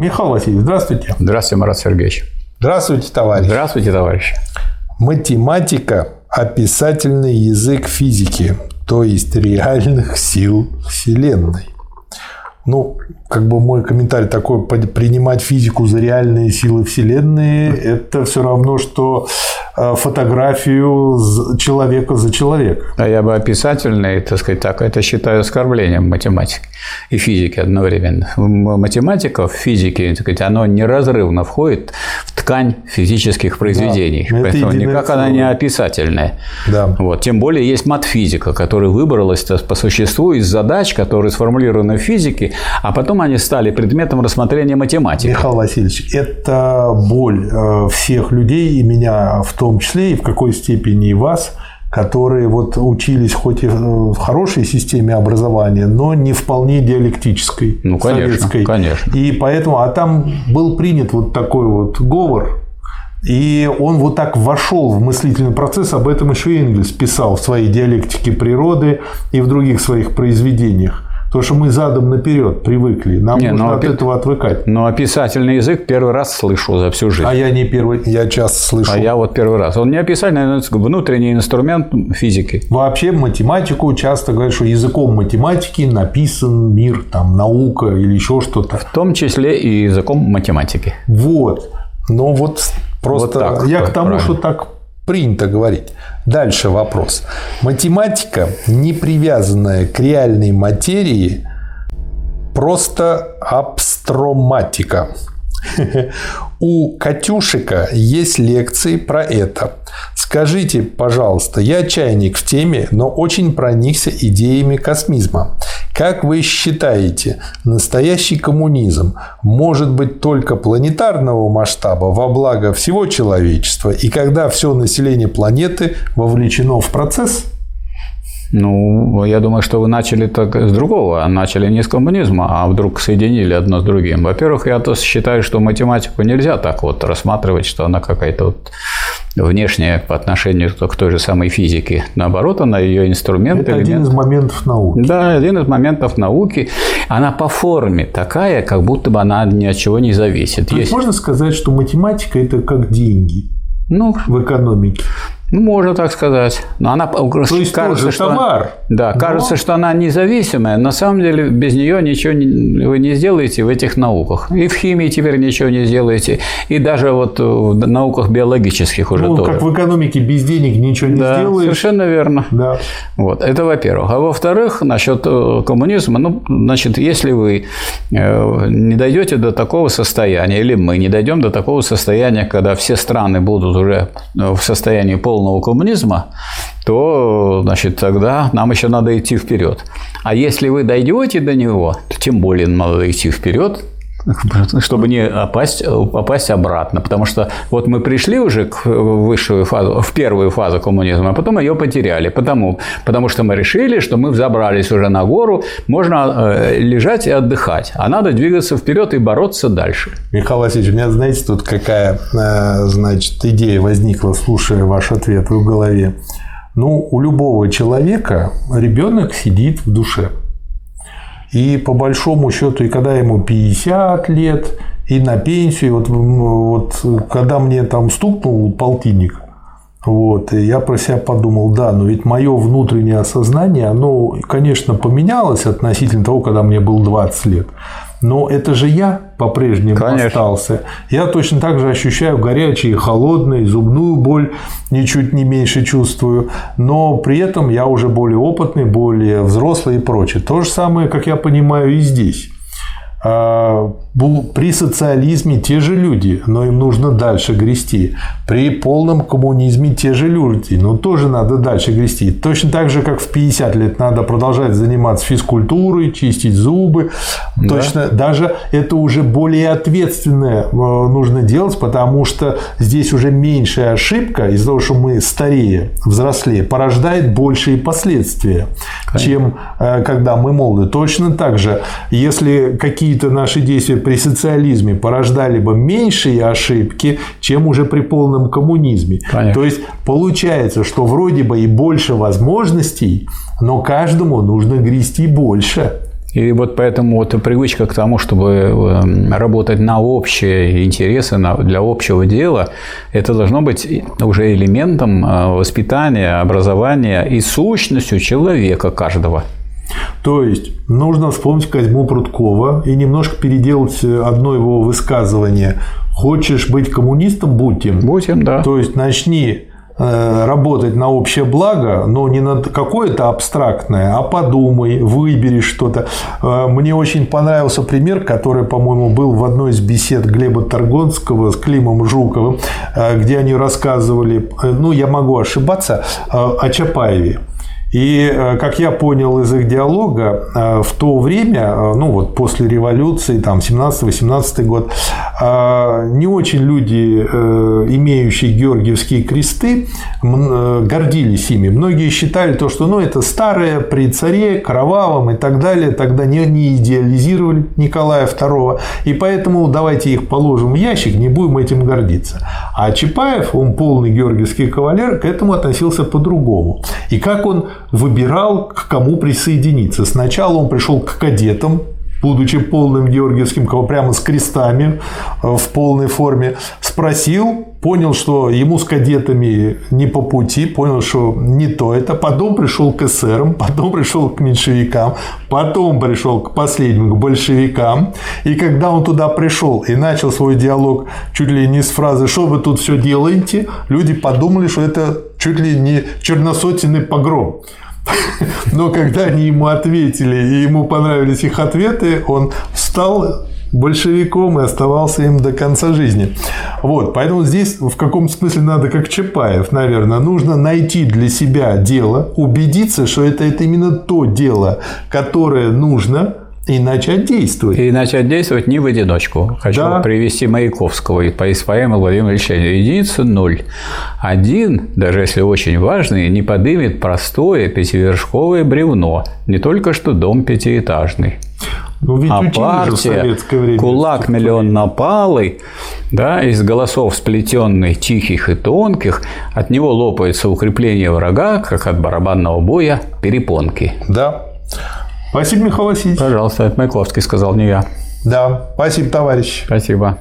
Михаил Васильевич, здравствуйте. Здравствуйте, Марат Сергеевич. Здравствуйте, товарищ. Здравствуйте, товарищи. Математика – описательный язык физики, то есть реальных сил Вселенной. Ну, как бы мой комментарий такой, принимать физику за реальные силы Вселенной, это все равно, что э, фотографию человека за человека. А я бы описательный, так сказать, так, это считаю оскорблением математики и физики одновременно. Математика в физике, сказать, оно неразрывно входит в ткань физических произведений. Да, Поэтому никак она не описательная. Да. Вот. Тем более есть матфизика, которая выбралась по существу из задач, которые сформулированы в физике, а потом они стали предметом рассмотрения математики. Михаил Васильевич, это боль э, всех людей, и меня в том числе, и в какой степени и вас – которые вот учились хоть и в хорошей системе образования, но не вполне диалектической, ну, конечно, советской. Конечно. И поэтому, а там был принят вот такой вот говор, и он вот так вошел в мыслительный процесс, об этом еще Энгельс писал в своей диалектике природы и в других своих произведениях. То, что мы задом наперед привыкли. Нам не, нужно от опи... этого отвыкать. Но описательный язык первый раз слышу за всю жизнь. А я не первый, я часто слышу. А я вот первый раз. Он не описательный, а внутренний инструмент физики. Вообще математику часто говорят, что языком математики написан мир, там, наука или еще что-то. В том числе и языком математики. Вот. Но вот просто вот так, я к тому, правильно. что так принято говорить. Дальше вопрос. Математика, не привязанная к реальной материи, просто абстроматика. У Катюшика есть лекции про это. Скажите, пожалуйста, я чайник в теме, но очень проникся идеями космизма. Как вы считаете, настоящий коммунизм может быть только планетарного масштаба во благо всего человечества, и когда все население планеты вовлечено в процесс? Ну, я думаю, что вы начали так с другого, начали не с коммунизма, а вдруг соединили одно с другим. Во-первых, я считаю, что математику нельзя так вот рассматривать, что она какая-то вот внешняя по отношению к той же самой физике. Наоборот, она ее инструмент. Это элемент. один из моментов науки. Да, один из моментов науки. Она по форме такая, как будто бы она ни от чего не зависит. То есть, есть... можно сказать, что математика – это как деньги ну, в экономике. Ну, можно так сказать. Но она То есть кажется, тоже что товар. Да, но... кажется, что она независимая. На самом деле без нее ничего не, вы не сделаете в этих науках. И в химии теперь ничего не сделаете. И даже вот в науках биологических уже ну, тоже. как в экономике без денег ничего не да, сделаешь. Совершенно верно. Да. Вот, это во-первых. А во-вторых, насчет э, коммунизма, ну, значит, если вы э, не дойдете до такого состояния, или мы не дойдем до такого состояния, когда все страны будут уже в состоянии полного полного коммунизма, то, значит, тогда нам еще надо идти вперед. А если вы дойдете до него, то тем более надо идти вперед, чтобы не опасть, попасть обратно. Потому что вот мы пришли уже к высшую фазу, в первую фазу коммунизма, а потом ее потеряли. Потому, потому что мы решили, что мы взобрались уже на гору, можно э, лежать и отдыхать, а надо двигаться вперед и бороться дальше. Михаил Васильевич, у меня, знаете, тут какая э, значит, идея возникла, слушая ваш ответ в голове. Ну, у любого человека ребенок сидит в душе. И по большому счету, и когда ему 50 лет, и на пенсию, вот, вот когда мне там стукнул полтинник, вот, и я про себя подумал, да, но ведь мое внутреннее осознание, оно, конечно, поменялось относительно того, когда мне было 20 лет. Но это же я по-прежнему Конечно. остался. Я точно так же ощущаю горячий и холодный, зубную боль ничуть не меньше чувствую, но при этом я уже более опытный, более взрослый и прочее. То же самое, как я понимаю, и здесь. А, при социализме те же люди, но им нужно дальше грести. При полном коммунизме те же люди, но тоже надо дальше грести. Точно так же, как в 50 лет надо продолжать заниматься физкультурой, чистить зубы. Да. Точно, даже это уже более ответственное э, нужно делать, потому что здесь уже меньшая ошибка из-за того, что мы старее, взрослее, порождает большие последствия, Конечно. чем э, когда мы молоды. Точно так же, если какие-то наши действия при социализме порождали бы меньшие ошибки, чем уже при полном коммунизме. Конечно. То есть получается, что вроде бы и больше возможностей, но каждому нужно грести больше. И вот поэтому вот привычка к тому, чтобы эм, работать на общие интересы, для общего дела, это должно быть уже элементом э, воспитания, образования и сущностью человека каждого. То есть нужно вспомнить Козьму Прудкова и немножко переделать одно его высказывание. Хочешь быть коммунистом – будь им. Будь им, да. То есть начни Э, работать на общее благо, но не на какое-то абстрактное, а подумай, выбери что-то. Э, мне очень понравился пример, который, по-моему, был в одной из бесед Глеба Торгонского с Климом Жуковым, э, где они рассказывали, ну, я могу ошибаться, о Чапаеве. И, э, как я понял из их диалога, э, в то время, э, ну вот после революции, там 17-18 год, не очень люди, имеющие георгиевские кресты, гордились ими. Многие считали то, что ну, это старое при царе, кровавом и так далее. Тогда не, не идеализировали Николая II. И поэтому давайте их положим в ящик, не будем этим гордиться. А Чапаев, он полный георгиевский кавалер, к этому относился по-другому. И как он выбирал, к кому присоединиться. Сначала он пришел к кадетам, будучи полным георгиевским, прямо с крестами э, в полной форме, спросил, понял, что ему с кадетами не по пути, понял, что не то это, потом пришел к эсерам, потом пришел к меньшевикам, потом пришел к последним, к большевикам, и когда он туда пришел и начал свой диалог чуть ли не с фразы «что вы тут все делаете?», люди подумали, что это чуть ли не черносотенный погром. Но когда они ему ответили, и ему понравились их ответы, он встал большевиком и оставался им до конца жизни. Вот, поэтому здесь в каком смысле надо, как Чапаев, наверное, нужно найти для себя дело, убедиться, что это, это именно то дело, которое нужно, и начать действовать. И начать действовать не в одиночку. Хочу да. привести Маяковского из поэмы Владимира Ильича. Единица ноль. Один, даже если очень важный, не подымет простое пятивершковое бревно. Не только что дом пятиэтажный. Ну, ведь а партия, время, кулак миллион напалый, да, из голосов сплетенных, тихих и тонких, от него лопается укрепление врага, как от барабанного боя, перепонки. Да. Спасибо, Михаил Васильевич. Пожалуйста, это Маяковский сказал, не я. Да, спасибо, товарищ. Спасибо.